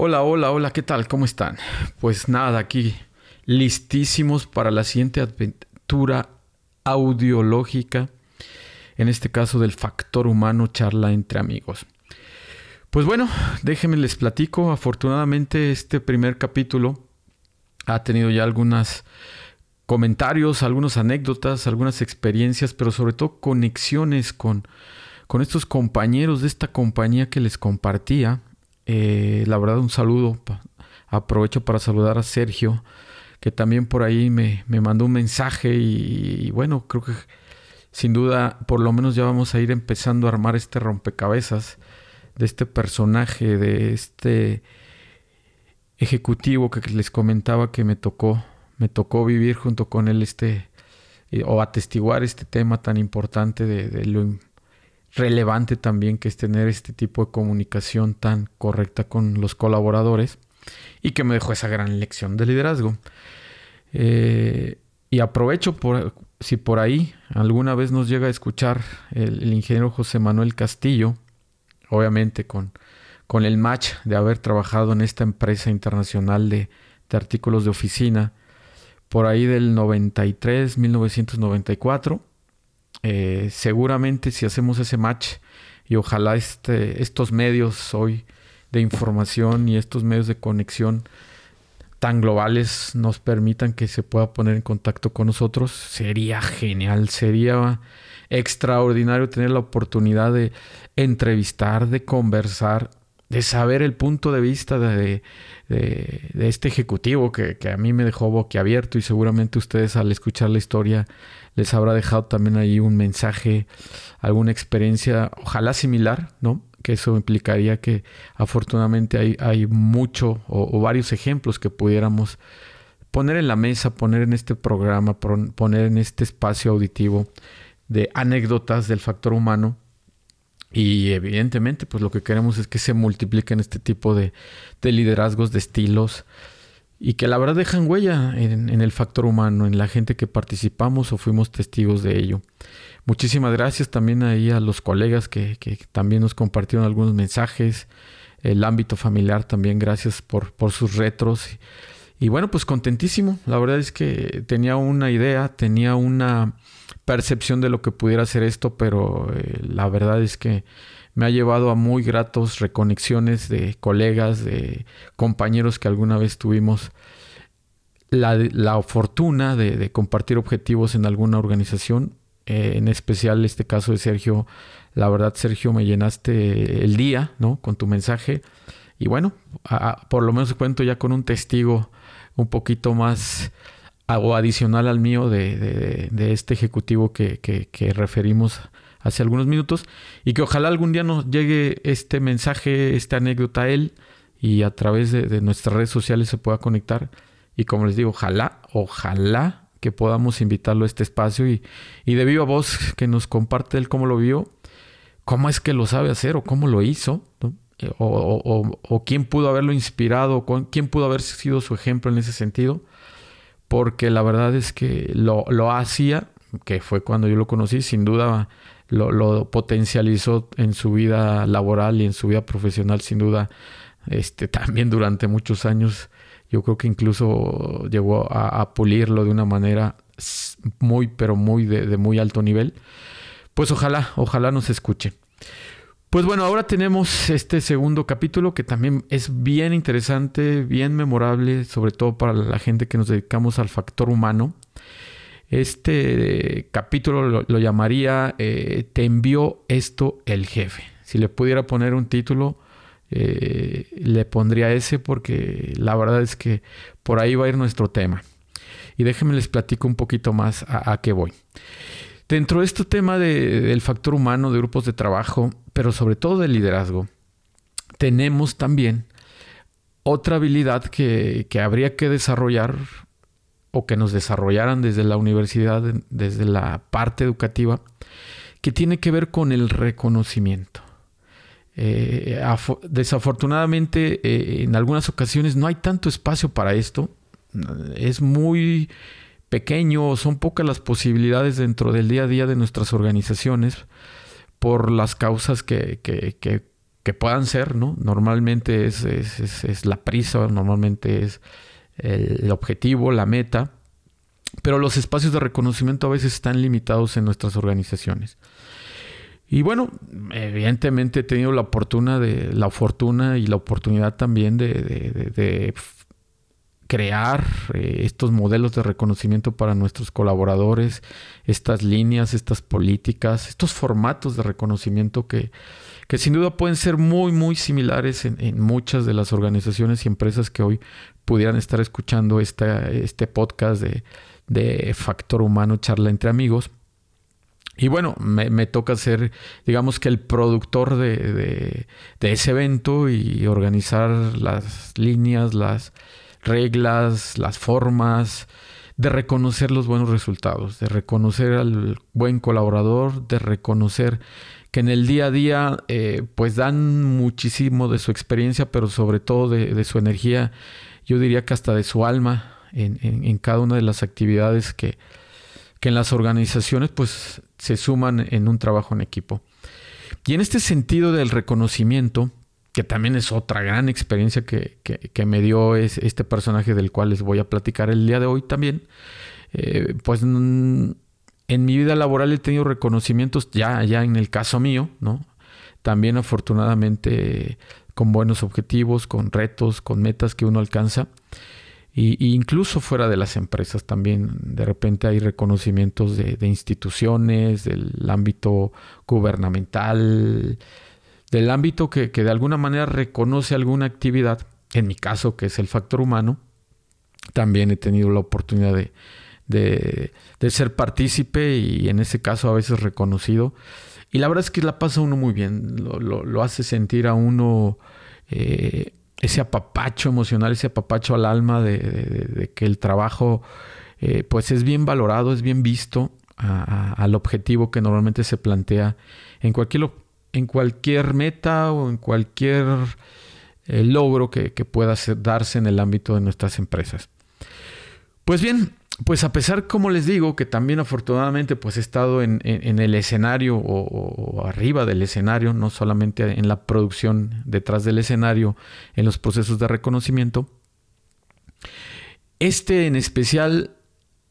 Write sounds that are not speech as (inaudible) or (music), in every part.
Hola, hola, hola, ¿qué tal? ¿Cómo están? Pues nada, aquí listísimos para la siguiente aventura audiológica, en este caso del factor humano charla entre amigos. Pues bueno, déjenme les platico, afortunadamente este primer capítulo ha tenido ya algunos comentarios, algunas anécdotas, algunas experiencias, pero sobre todo conexiones con, con estos compañeros de esta compañía que les compartía eh, la verdad, un saludo. Aprovecho para saludar a Sergio, que también por ahí me, mandó un mensaje y, bueno, creo que sin duda, por lo menos ya vamos a ir empezando a armar este rompecabezas de este personaje, de este ejecutivo que les comentaba que me tocó, me tocó vivir junto con él este, eh, o atestiguar este tema tan importante de, de lo relevante también que es tener este tipo de comunicación tan correcta con los colaboradores y que me dejó esa gran lección de liderazgo. Eh, y aprovecho por si por ahí alguna vez nos llega a escuchar el, ingeniero José Manuel Castillo, obviamente con, con el match de haber trabajado en esta empresa internacional de, de artículos de oficina, por ahí del 93, 1994 eh, seguramente si hacemos ese match y ojalá este, estos medios hoy de información y estos medios de conexión tan globales nos permitan que se pueda poner en contacto con nosotros, sería genial, sería extraordinario tener la oportunidad de entrevistar, de conversar, de saber el punto de vista de, este ejecutivo que, que, a mí me dejó boquiabierto y seguramente ustedes al escuchar la historia les habrá dejado también ahí un mensaje, alguna experiencia, ojalá similar, ¿no? Que eso implicaría que afortunadamente hay, hay mucho o, varios ejemplos que pudiéramos poner en la mesa, poner en este programa, poner en este espacio auditivo de anécdotas del factor humano. Y evidentemente, pues lo que queremos es que se multipliquen este tipo de, de liderazgos, de estilos, y que la verdad dejan huella en, el factor humano, en la gente que participamos o fuimos testigos de ello. Muchísimas gracias también ahí a los colegas que, también nos compartieron algunos mensajes, el ámbito familiar también, gracias por, por sus retros. Y, bueno, pues contentísimo. La verdad es que tenía una idea, tenía una percepción de lo que pudiera ser esto, pero eh, la verdad es que me ha llevado a muy gratos reconexiones de colegas, de compañeros que alguna vez tuvimos la, fortuna de, compartir objetivos en alguna organización. Eh, en especial este caso de Sergio. La verdad, Sergio, me llenaste el día, ¿no? Con tu mensaje. Y bueno, por lo menos cuento ya con un testigo un poquito más o adicional al mío de, este ejecutivo que, referimos hace algunos minutos y que ojalá algún día nos llegue este mensaje, esta anécdota a él y a través de, nuestras redes sociales se pueda conectar. Y como les digo, ojalá, ojalá que podamos invitarlo a este espacio y, y de viva voz que nos comparte él cómo lo vio, cómo es que lo sabe hacer o cómo lo hizo, eh, o, quién pudo haberlo inspirado, quién pudo haber sido su ejemplo en ese sentido, porque la verdad es que lo, lo hacía, que fue cuando yo lo conocí, sin duda lo, potencializó en su vida laboral y en su vida profesional, sin duda, este, (laughs) también durante muchos años. Yo creo que incluso llegó a, pulirlo de una manera muy, pero muy de, muy alto nivel. Pues ojalá, ojalá nos escuche. Pues bueno, ahora tenemos este segundo capítulo que también es bien interesante, bien memorable, sobre todo para la gente que nos dedicamos al factor humano. Este capítulo lo, llamaría eh, Te envió esto el jefe. Si le pudiera poner un título, eh, le pondría ese porque la verdad es que por ahí va a ir nuestro tema. Y déjenme les platico un poquito más a, qué voy. Dentro de este tema del factor humano, de grupos de trabajo, pero sobre todo de liderazgo, tenemos también otra habilidad que, que habría que desarrollar o que nos desarrollaran desde la universidad, desde la parte educativa, que tiene que ver con el reconocimiento. Eh, desafortunadamente, eh, en algunas ocasiones no hay tanto espacio para esto. Es muy pequeño, son pocas las posibilidades dentro del día a día de nuestras organizaciones por las causas que, que puedan ser, ¿no? Normalmente es, es, la prisa, normalmente es el objetivo, la meta, pero los espacios de reconocimiento a veces están limitados en nuestras organizaciones. Y bueno, evidentemente he tenido la oportunidad de, la fortuna y la oportunidad también de, crear eh, estos modelos de reconocimiento para nuestros colaboradores, estas líneas, estas políticas, estos formatos de reconocimiento que, que sin duda pueden ser muy, muy similares en, muchas de las organizaciones y empresas que hoy pudieran estar escuchando este podcast de, de Factor Humano, charla entre amigos. Y bueno, me, toca ser, digamos que el productor de, ese evento y organizar las líneas, las reglas, las formas, de reconocer los buenos resultados, de reconocer al buen colaborador, de reconocer que en el día a día eh, pues dan muchísimo de su experiencia, pero sobre todo de, su energía, yo diría que hasta de su alma en cada una de las actividades que, que en las organizaciones pues se suman en un trabajo en equipo. Y en este sentido del reconocimiento, que también es otra gran experiencia que, me dio es este personaje del cual les voy a platicar el día de hoy también, eh, pues en mi vida laboral he tenido reconocimientos ya, ya en el caso mío, ¿no? También afortunadamente con buenos objetivos, con retos, con metas que uno alcanza. Y, incluso fuera de las empresas también de repente hay reconocimientos de, instituciones, del ámbito gubernamental, del ámbito que, de alguna manera reconoce alguna actividad, en mi caso que es el factor humano, también he tenido la oportunidad de, ser partícipe y en ese caso a veces reconocido. Y la verdad es que la pasa uno muy bien, lo, hace sentir a uno eh, ese apapacho emocional, ese apapacho al alma de, que el trabajo eh, pues es bien valorado, es bien visto al objetivo que normalmente se plantea en cualquier, en cualquier meta o en cualquier eh, logro que, pueda darse en el ámbito de nuestras empresas. Pues bien, pues a pesar, como les digo, que también afortunadamente pues he estado en, el escenario o, arriba del escenario, no solamente en la producción detrás del escenario, en los procesos de reconocimiento. Este en especial,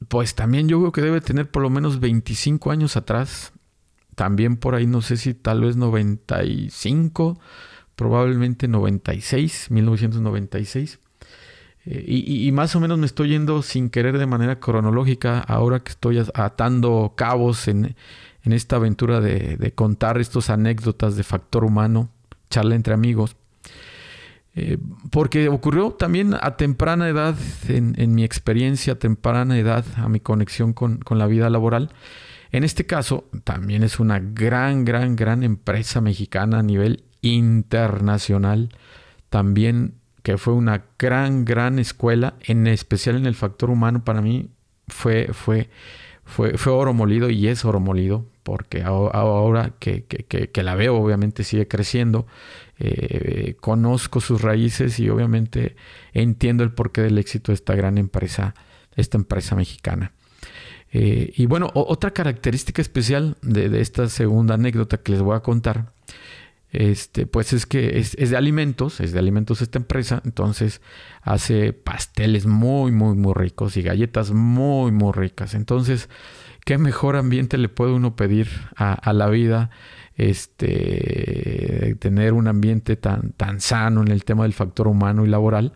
pues también yo creo que debe tener por lo menos 25 años atrás. También por ahí, no sé si tal vez 95, probablemente 96, 1996. Eh, y, más o menos me estoy yendo sin querer de manera cronológica ahora que estoy atando cabos en, esta aventura de, contar estas anécdotas de factor humano, charla entre amigos. Eh, porque ocurrió también a temprana edad, en, mi experiencia, a temprana edad, a mi conexión con, con la vida laboral. En este caso, también es una gran, gran, gran empresa mexicana a nivel internacional. También que fue una gran, gran escuela, en especial en el factor humano, para mí fue, fue, fue, fue oro molido y es oro molido, porque ahora que, la veo, obviamente sigue creciendo, eh, conozco sus raíces y obviamente entiendo el porqué del éxito de esta gran empresa, esta empresa mexicana. Eh, y bueno, otra característica especial de, esta segunda anécdota que les voy a contar este, pues es que es, de alimentos, es de alimentos esta empresa, entonces hace pasteles muy, muy, muy ricos y galletas muy, muy ricas. Entonces, ¿qué mejor ambiente le puede uno pedir a, la vida? Este, tener un ambiente tan, tan sano en el tema del factor humano y laboral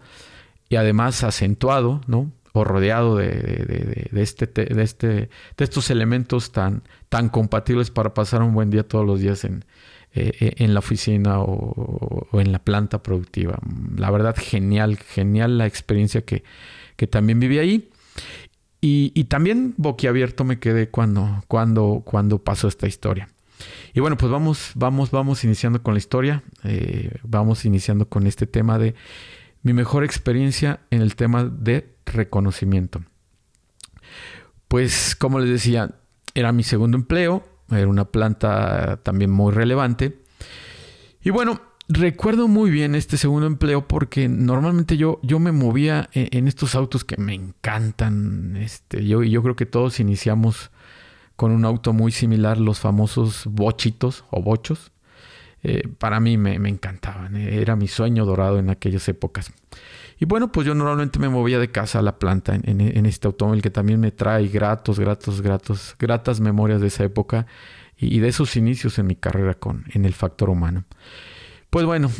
y además acentuado, ¿no? O rodeado de, de, de, este, de, este, de estos elementos tan, tan compatibles para pasar un buen día todos los días en, eh, eh, en la oficina o, en la planta productiva. La verdad, genial, genial la experiencia que, también viví ahí. Y, también boquiabierto me quedé cuando, cuando, cuando pasó esta historia. Y bueno, pues vamos, vamos, vamos iniciando con la historia. Eh, vamos iniciando con este tema de mi mejor experiencia en el tema de reconocimiento. Pues como les decía, era mi segundo empleo. Era una planta también muy relevante. Y bueno, recuerdo muy bien este segundo empleo porque normalmente yo, yo me movía e, en, estos autos que me encantan. Este, yo, yo creo que todos iniciamos con un auto muy similar, los famosos bochitos o bochos. Eh, para mí me, encantaban. Era mi sueño dorado en aquellas épocas. Y bueno, pues yo normalmente me movía de casa a la planta en, este automóvil que también me trae gratos, gratos, gratos, gratas memorias de esa época y, de esos inicios en mi carrera con, en el factor humano. Pues bueno,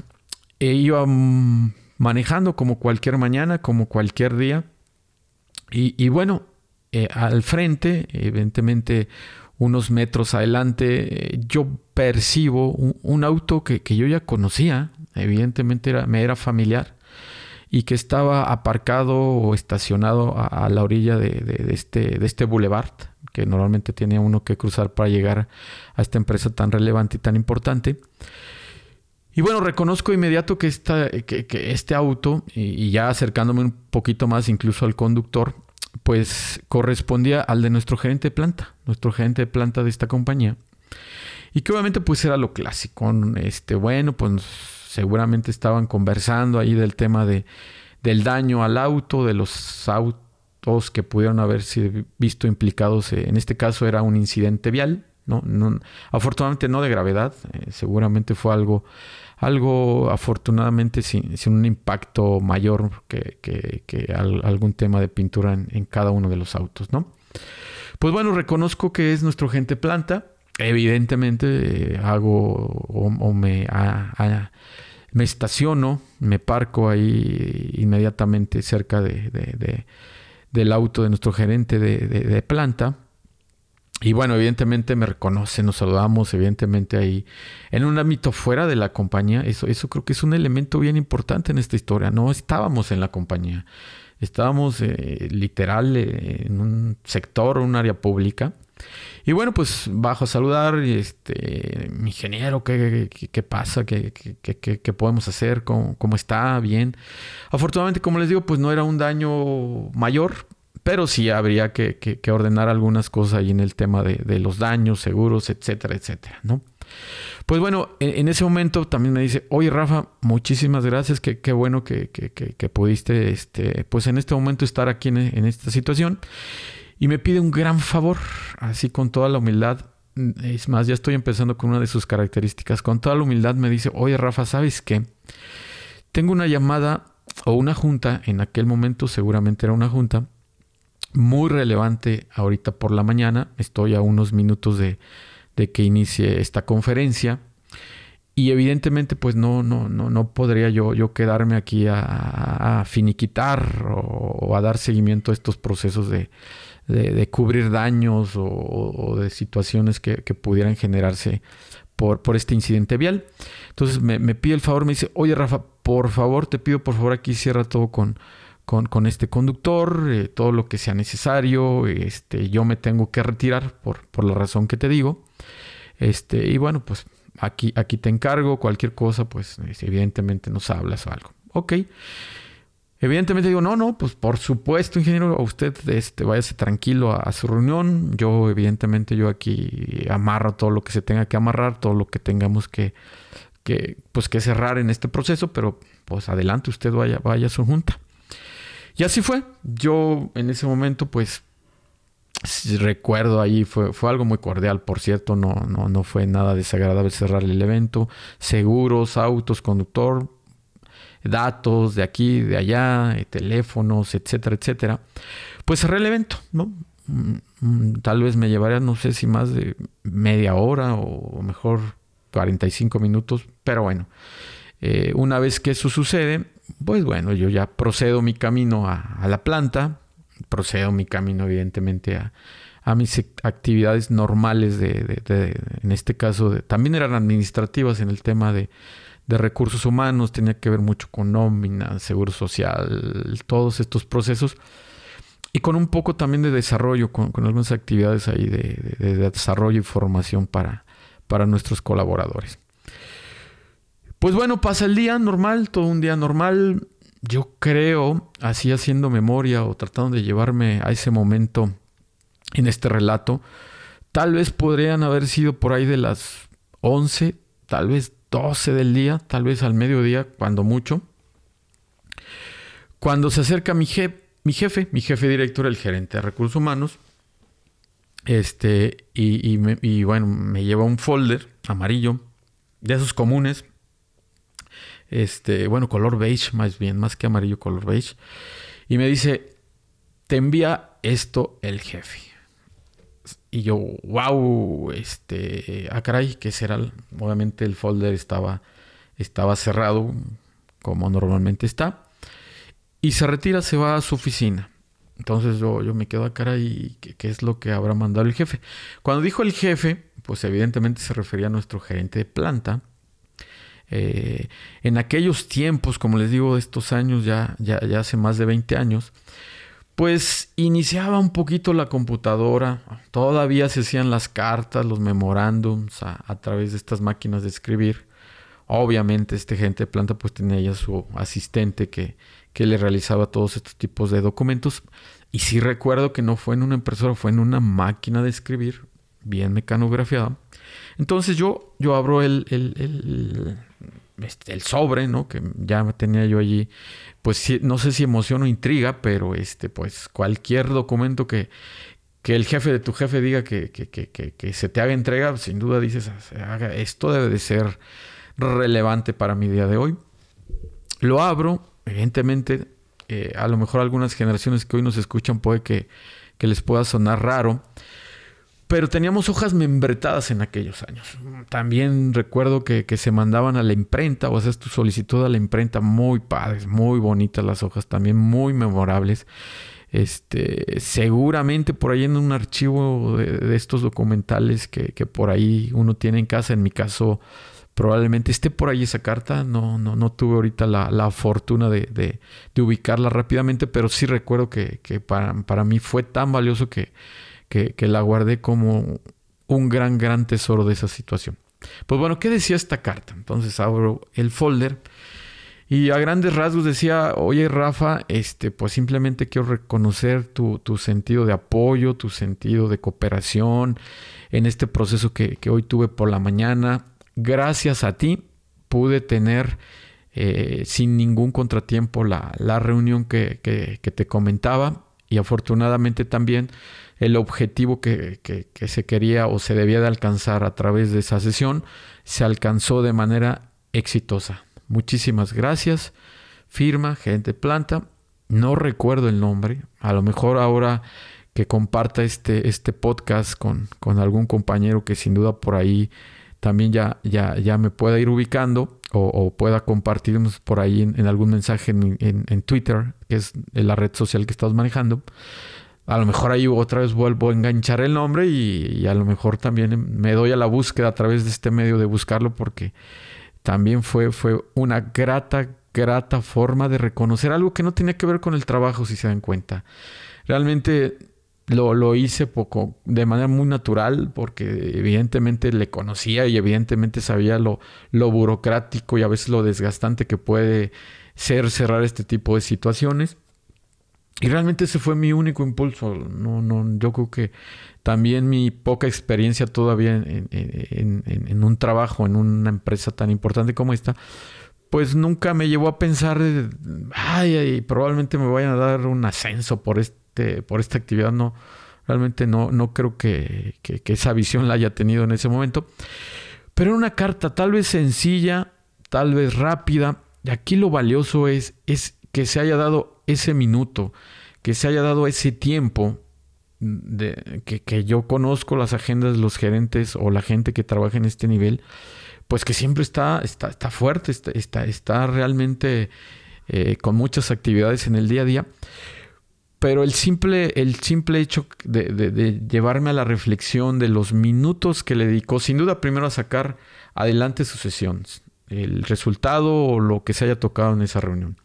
eh, iba manejando como cualquier mañana, como cualquier día. Y, bueno, eh, al frente, evidentemente unos metros adelante, yo percibo un, auto que, yo ya conocía, evidentemente era, me era familiar, y que estaba aparcado o estacionado a, la orilla de, este, de este boulevard, que normalmente tiene uno que cruzar para llegar a esta empresa tan relevante y tan importante. Y bueno, reconozco inmediato que, esta, que, este auto, y, ya acercándome un poquito más incluso al conductor, pues correspondía al de nuestro gerente de planta, nuestro gerente de planta de esta compañía. Y que obviamente pues era lo clásico. Este, bueno, pues seguramente estaban conversando ahí del tema de, del daño al auto, de los autos que pudieron haberse visto implicados. En este caso era un incidente vial, ¿no? afortunadamente no de gravedad, eh, seguramente fue algo algo afortunadamente sin, un impacto mayor que, algún tema de pintura en, cada uno de los autos, ¿no? Pues bueno, reconozco que es nuestro gente planta. Evidentemente hago o, me, me estaciono, me parco ahí inmediatamente cerca de, del auto de nuestro gerente de planta y bueno, evidentemente me reconoce, nos saludamos, evidentemente ahí en un ámbito fuera de la compañía. Eso, eso creo que es un elemento bien importante en esta historia. No estábamos en la compañía, estábamos eh, literal eh, en un sector, un área pública. Y bueno, pues bajo a saludar, este, ingeniero, ¿qué, qué, pasa? ¿Qué, qué, podemos hacer? ¿Cómo, ¿Cómo está? Bien. Afortunadamente, como les digo, pues no era un daño mayor, pero sí habría que, ordenar algunas cosas ahí en el tema de, los daños, seguros, etcétera, etcétera, ¿no? Pues bueno, en, ese momento también me dice, oye Rafa, muchísimas gracias, qué, bueno que, pudiste, este, pues en este momento estar aquí en, en, esta situación. Y me pide un gran favor, así con toda la humildad. Es más, ya estoy empezando con una de sus características. Con toda la humildad me dice, oye Rafa, ¿sabes qué? Tengo una llamada o una junta, en aquel momento seguramente era una junta, muy relevante ahorita por la mañana. Estoy a unos minutos de, que inicie esta conferencia. Y evidentemente, pues no, no, no, no podría yo, yo quedarme aquí a, finiquitar o, a dar seguimiento a estos procesos de, cubrir daños o, de situaciones que, pudieran generarse por, por, este incidente vial. Entonces me, pide el favor, me dice, oye Rafa, por favor, te pido por favor aquí cierra todo con, con, este conductor, eh, todo lo que sea necesario. Este, yo me tengo que retirar por, por la razón que te digo. Este, y bueno, pues aquí, aquí te encargo, cualquier cosa, pues evidentemente nos hablas o algo. Ok. Evidentemente digo, no, no, pues por supuesto, ingeniero, usted este, váyase tranquilo a, su reunión. Yo, evidentemente, yo aquí amarro todo lo que se tenga que amarrar, todo lo que tengamos que, que, pues, que cerrar en este proceso, pero pues adelante, usted vaya, vaya a su junta. Y así fue. Yo en ese momento, pues, recuerdo ahí, fue, fue algo muy cordial, por cierto, no, no, no fue nada desagradable cerrar el evento. Seguros, autos, conductor, datos de aquí, de allá, eh, teléfonos, etcétera, etcétera. Pues cerré el evento, ¿no? Mm, mm, tal vez me llevaría, no sé si más de media hora o mejor 45 minutos, pero bueno, eh, una vez que eso sucede, pues bueno, yo ya procedo mi camino a, la planta, procedo mi camino evidentemente a, mis actividades normales de, en este caso, también eran administrativas en el tema de, recursos humanos, tenía que ver mucho con nómina, seguro social, todos estos procesos. Y con un poco también de desarrollo, con, algunas actividades ahí de, desarrollo y formación para, para nuestros colaboradores. Pues bueno, pasa el día normal, todo un día normal. Yo creo, así haciendo memoria o tratando de llevarme a ese momento en este relato, tal vez podrían haber sido por ahí de las 11, tal vez 12 del día, tal vez al mediodía, cuando mucho. Cuando se acerca mi, mi jefe, mi jefe director, el gerente de recursos humanos, este, y, y bueno, me lleva un folder amarillo de esos comunes. Este, bueno, color beige más bien, más que amarillo, color beige. Y me dice, te envía esto el jefe. Y yo, wow, este, ah, caray, ¿qué será? Obviamente el folder estaba, estaba cerrado, como normalmente está. Y se retira, se va a su oficina. Entonces yo, yo me quedo a cara y ¿qué, es lo que habrá mandado el jefe. Cuando dijo el jefe, pues evidentemente se refería a nuestro gerente de planta. Eh, en aquellos tiempos, como les digo, estos años, ya, ya, ya hace más de 20 años, pues iniciaba un poquito la computadora, todavía se hacían las cartas, los memorándums a, través de estas máquinas de escribir. Obviamente este gente de planta pues tenía ya su asistente que, que le realizaba todos estos tipos de documentos. Y sí recuerdo que no fue en una impresora, fue en una máquina de escribir, bien mecanografiada. Entonces yo, yo abro el, el, el, este, el sobre, ¿no? Que ya tenía yo allí, pues no sé si emoción o intriga, pero este, pues cualquier documento que, que el jefe de tu jefe diga que, que, que, que, se te haga entrega, sin duda dices, esto debe de ser relevante para mi día de hoy. Lo abro, evidentemente, eh, a lo mejor algunas generaciones que hoy nos escuchan puede que, les pueda sonar raro, pero teníamos hojas membretadas en aquellos años. También recuerdo que, se mandaban a la imprenta, o sea, tu solicitud a la imprenta, muy padres, muy bonitas las hojas, también muy memorables. Este, seguramente por ahí en un archivo de, estos documentales que, que, por ahí uno tiene en casa, en mi caso probablemente esté por ahí esa carta. No, no, no tuve ahorita la, fortuna de, ubicarla rápidamente, pero sí recuerdo que, para, mí fue tan valioso que, que, la guardé como un gran, gran tesoro de esa situación. Pues bueno, ¿qué decía esta carta? Entonces abro el folder y a grandes rasgos decía, oye Rafa, este, pues simplemente quiero reconocer tu, tu sentido de apoyo, tu sentido de cooperación en este proceso que, que hoy tuve por la mañana gracias a ti pude tener eh, sin ningún contratiempo la, reunión que, te comentaba y afortunadamente también el objetivo que, que, se quería o se debía de alcanzar a través de esa sesión se alcanzó de manera exitosa. Muchísimas gracias. Firma, gente planta. No recuerdo el nombre. A lo mejor ahora que comparta este, este podcast con, con algún compañero que sin duda por ahí también ya, ya, ya me pueda ir ubicando o, pueda compartirnos por ahí en, algún mensaje en, Twitter, que es la red social que estás manejando. A lo mejor ahí otra vez vuelvo a enganchar el nombre y, a lo mejor también me doy a la búsqueda a través de este medio de buscarlo porque también fue, fue una grata, grata forma de reconocer algo que no tenía que ver con el trabajo, si se dan cuenta. Realmente lo, hice poco, de manera muy natural porque evidentemente le conocía y evidentemente sabía lo, lo burocrático y a veces lo desgastante que puede ser cerrar este tipo de situaciones. Y realmente ese fue mi único impulso. No, no, yo creo que también mi poca experiencia todavía en, en, un trabajo, en una empresa tan importante como esta, pues nunca me llevó a pensar, ay, ay, probablemente me vayan a dar un ascenso por este este, por esta actividad, no, realmente no, no creo que, esa visión la haya tenido en ese momento. Pero una carta tal vez sencilla, tal vez rápida, y aquí lo valioso es, es que se haya dado ese minuto, que se haya dado ese tiempo de, que, yo conozco las agendas de los gerentes o la gente que trabaja en este nivel, pues que siempre está, está, está fuerte, está, está, realmente eh, con muchas actividades en el día a día. Pero el simple, el simple hecho de, llevarme a la reflexión de los minutos que le dedicó, sin duda primero a sacar adelante su sesión, el resultado o lo que se haya tocado en esa reunión.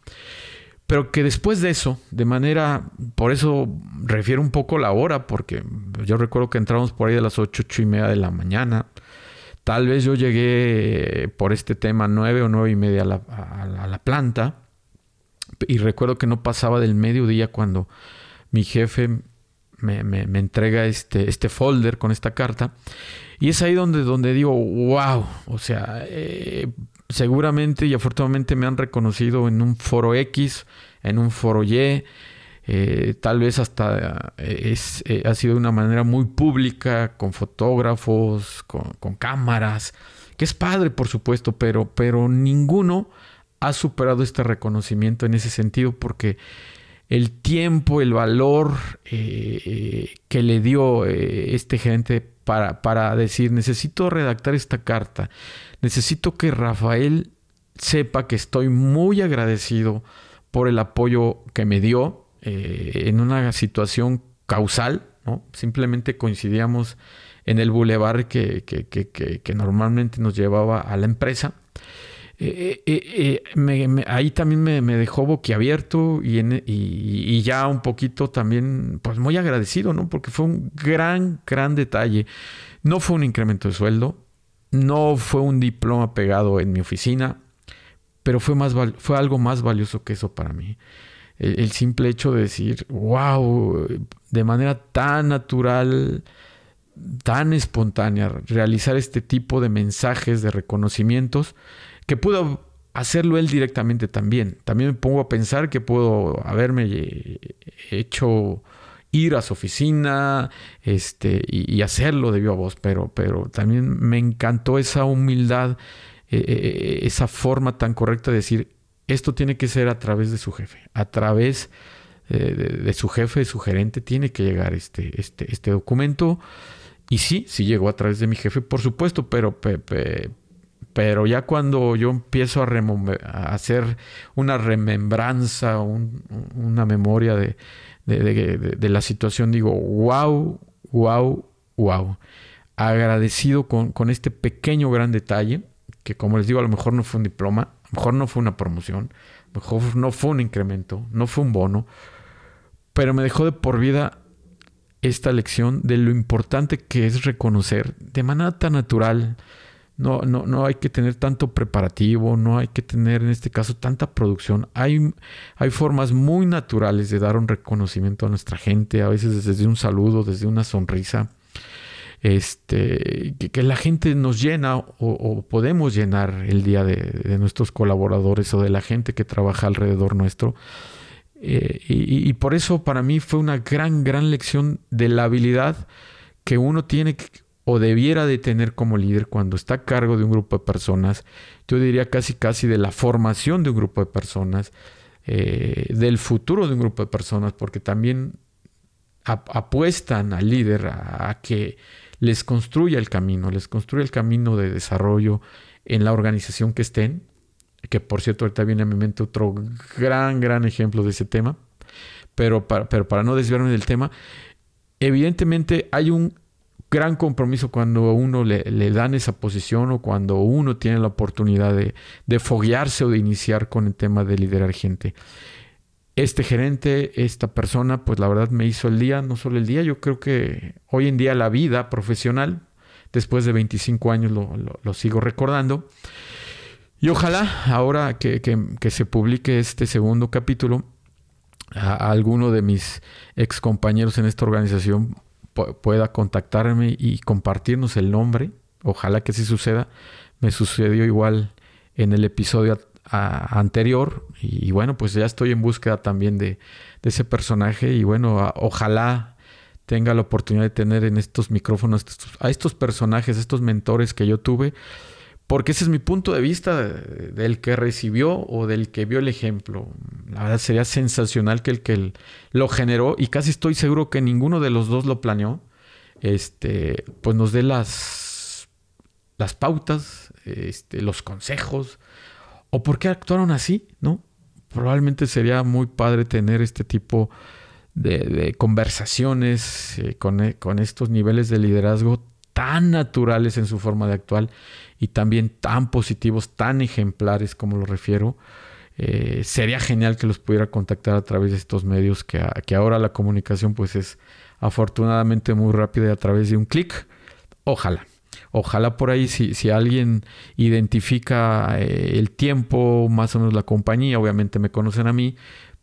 Pero que después de eso, de manera, por eso refiero un poco la hora, porque yo recuerdo que entramos por ahí a las ocho, ocho y media de la mañana. Tal vez yo llegué por este tema nueve o nueve y media a la planta y recuerdo que no pasaba del mediodía cuando mi jefe me, entrega este, este folder con esta carta. Y es ahí donde, donde digo, wow, o sea, eh, seguramente y afortunadamente me han reconocido en un foro X, en un foro Y, eh, tal vez hasta eh, es, ha sido de una manera muy pública, con fotógrafos, con, con cámaras, que es padre, por supuesto, pero, pero ninguno ha superado este reconocimiento en ese sentido porque el tiempo, el valor eh, eh, que le dio eh, este gerente para, para decir, necesito redactar esta carta, necesito que Rafael sepa que estoy muy agradecido por el apoyo que me dio en una situación causal, ¿no? Simplemente coincidíamos en el bulevar que, que normalmente nos llevaba a la empresa eh, eh, eh, ahí también me, dejó boquiabierto y, y, ya un poquito también, pues muy agradecido, ¿no? Porque fue un gran, gran detalle. No fue un incremento de sueldo, no fue un diploma pegado en mi oficina, pero fue, más fue algo más valioso que eso para mí. El, simple hecho de decir, wow, de manera tan natural, tan espontánea, realizar este tipo de mensajes, de reconocimientos, que pudo hacerlo él directamente también. También me pongo a pensar que puedo haberme eh, hecho ir a su oficina este, y, hacerlo de viva voz, pero, pero también me encantó esa humildad, eh, eh, esa forma tan correcta de decir, esto tiene que ser a través de su jefe, a través de, su jefe, de su gerente, tiene que llegar este, este, este documento. Y sí, sí llegó a través de mi jefe, por supuesto, pero, pero ya cuando yo empiezo a, hacer una remembranza, una memoria de, la situación, digo, wow, wow, wow. Agradecido con, este pequeño gran detalle, que como les digo, a lo mejor no fue un diploma, a lo mejor no fue una promoción, a lo mejor no fue un incremento, no fue un bono, pero me dejó de por vida esta lección de lo importante que es reconocer de manera tan natural, no, no, no hay que tener tanto preparativo, no hay que tener en este caso tanta producción. Hay, hay formas muy naturales de dar un reconocimiento a nuestra gente, a veces desde un saludo, desde una sonrisa. Este, que, la gente nos llena o, podemos llenar el día de, nuestros colaboradores o de la gente que trabaja alrededor nuestro. Eh, y, y por eso para mí fue una gran, gran lección de la habilidad que uno tiene que o debiera de tener como líder cuando está a cargo de un grupo de personas, yo diría casi casi de la formación de un grupo de personas, eh, del futuro de un grupo de personas, porque también apuestan al líder a, que les construya el camino, les construya el camino de desarrollo en la organización que estén, que por cierto ahorita viene a mi mente otro gran, gran ejemplo de ese tema, pero para, pero para no desviarme del tema, evidentemente hay un gran compromiso cuando uno le, dan esa posición o cuando uno tiene la oportunidad de, de foguearse o de iniciar con el tema de liderar gente. Este gerente, esta persona, pues la verdad me hizo el día, no solo el día, yo creo que hoy en día la vida profesional, después de 25 años lo, sigo recordando. Y ojalá ahora que, se publique este segundo capítulo, a, a alguno de mis ex compañeros en esta organización pueda contactarme y compartirnos el nombre. Ojalá que sí suceda. Me sucedió igual en el episodio anterior y, bueno, pues ya estoy en búsqueda también de, ese personaje y bueno, ojalá tenga la oportunidad de tener en estos micrófonos a estos personajes, estos mentores que yo tuve, porque ese es mi punto de vista del que recibió o del que vio el ejemplo. La verdad sería sensacional que el que lo generó y casi estoy seguro que ninguno de los dos lo planeó. Este, pues nos dé las, las pautas, este, los consejos o por qué actuaron así, ¿no? Probablemente sería muy padre tener este tipo de, conversaciones eh, con, eh, con estos niveles de liderazgo tan naturales en su forma de actuar y también tan positivos, tan ejemplares como lo refiero. Eh, sería genial que los pudiera contactar a través de estos medios, que, que ahora la comunicación pues es afortunadamente muy rápida y a través de un clic. Ojalá. Ojalá por ahí si, si alguien identifica eh, el tiempo, más o menos la compañía, obviamente me conocen a mí,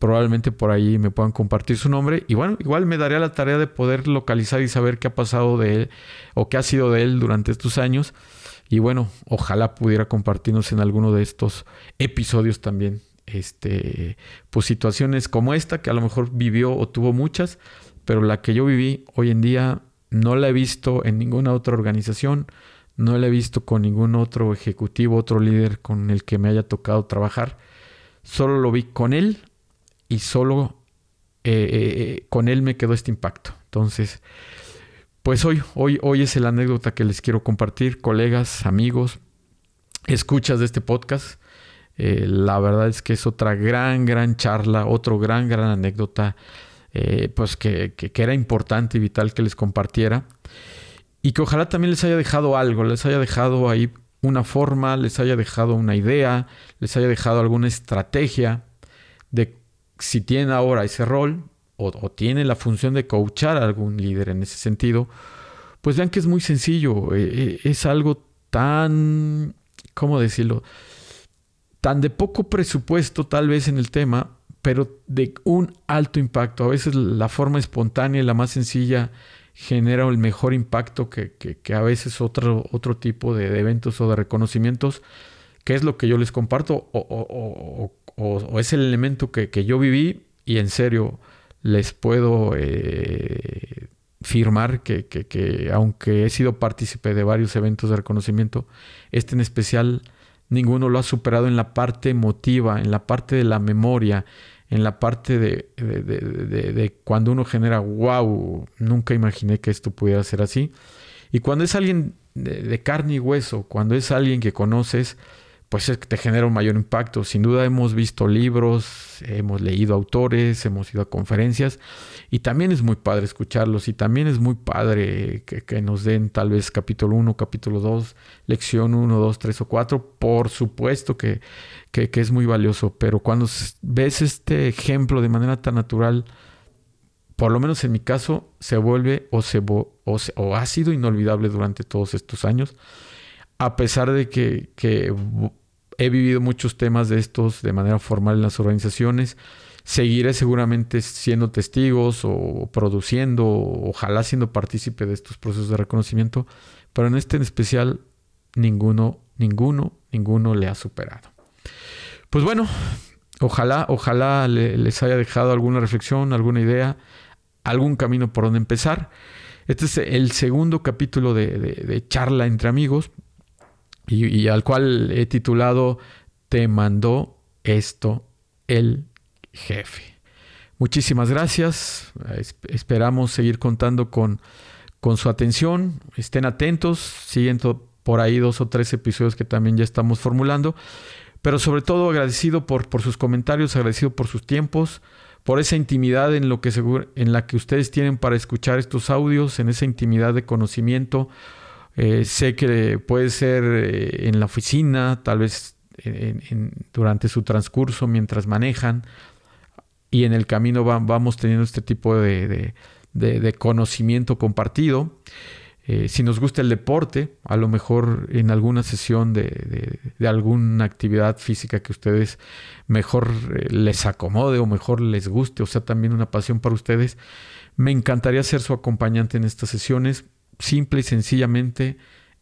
probablemente por ahí me puedan compartir su nombre. Y bueno, igual me daría la tarea de poder localizar y saber qué ha pasado de él o qué ha sido de él durante estos años. Y bueno, ojalá pudiera compartirnos en alguno de estos episodios también. Este, pues situaciones como esta, que a lo mejor vivió o tuvo muchas, pero la que yo viví hoy en día no la he visto en ninguna otra organización, no la he visto con ningún otro ejecutivo, otro líder con el que me haya tocado trabajar. Solo lo vi con él y solo eh, eh, con él me quedó este impacto. Entonces, pues hoy, hoy, hoy es la anécdota que les quiero compartir, colegas, amigos, escuchas de este podcast. Eh, la verdad es que es otra gran, gran charla, otro gran, gran anécdota, pues que, que, era importante y vital que les compartiera. Y que ojalá también les haya dejado algo, les haya dejado ahí una forma, les haya dejado una idea, les haya dejado alguna estrategia de si tienen ahora ese rol o, o tienen la función de coachar a algún líder en ese sentido, pues vean que es muy sencillo, eh, eh, es algo tan, ¿cómo decirlo? Tan de poco presupuesto tal vez en el tema, pero de un alto impacto. A veces la forma espontánea y la más sencilla genera el mejor impacto que, a veces otro, otro tipo de, eventos o de reconocimientos, que es lo que yo les comparto o, es el elemento que, yo viví y en serio les puedo eh, firmar que, que, aunque he sido partícipe de varios eventos de reconocimiento, este en especial ninguno lo ha superado en la parte emotiva, en la parte de la memoria, en la parte de, de, cuando uno genera, wow, nunca imaginé que esto pudiera ser así. Y cuando es alguien de, carne y hueso, cuando es alguien que conoces, pues te genera un mayor impacto. Sin duda hemos visto libros, hemos leído autores, hemos ido a conferencias y también es muy padre escucharlos y también es muy padre que, nos den tal vez capítulo 1, capítulo 2, lección 1, 2, 3 o 4. Por supuesto que, que, es muy valioso, pero cuando ves este ejemplo de manera tan natural, por lo menos en mi caso, se vuelve o, se, o, ha sido inolvidable durante todos estos años, a pesar de que, que he vivido muchos temas de estos de manera formal en las organizaciones. Seguiré seguramente siendo testigos o produciendo, ojalá siendo partícipe de estos procesos de reconocimiento, pero en este en especial ninguno, ninguno, ninguno le ha superado. Pues bueno, ojalá, ojalá les haya dejado alguna reflexión, alguna idea, algún camino por donde empezar. Este es el segundo capítulo de charla entre amigos y, al cual he titulado Te mandó esto el jefe. Muchísimas gracias. esperamos seguir contando con, con su atención. Estén atentos. Siguiendo por ahí dos o tres episodios que también ya estamos formulando. Pero sobre todo agradecido por, por sus comentarios, agradecido por sus tiempos, por esa intimidad en, lo que en la que ustedes tienen para escuchar estos audios, en esa intimidad de conocimiento eh, sé que puede ser eh, en la oficina, tal vez durante su transcurso mientras manejan y en el camino vamos teniendo este tipo de, conocimiento compartido. Eh, si nos gusta el deporte, a lo mejor en alguna sesión de, alguna actividad física que ustedes mejor les acomode o mejor les guste, o sea, también una pasión para ustedes, me encantaría ser su acompañante en estas sesiones simple y sencillamente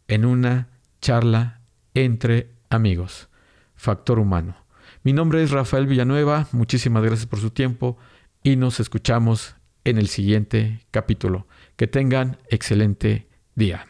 en una charla entre amigos. Factor humano. Mi nombre es Rafael Villanueva, muchísimas gracias por su tiempo y nos escuchamos en el siguiente capítulo. Que tengan excelente día.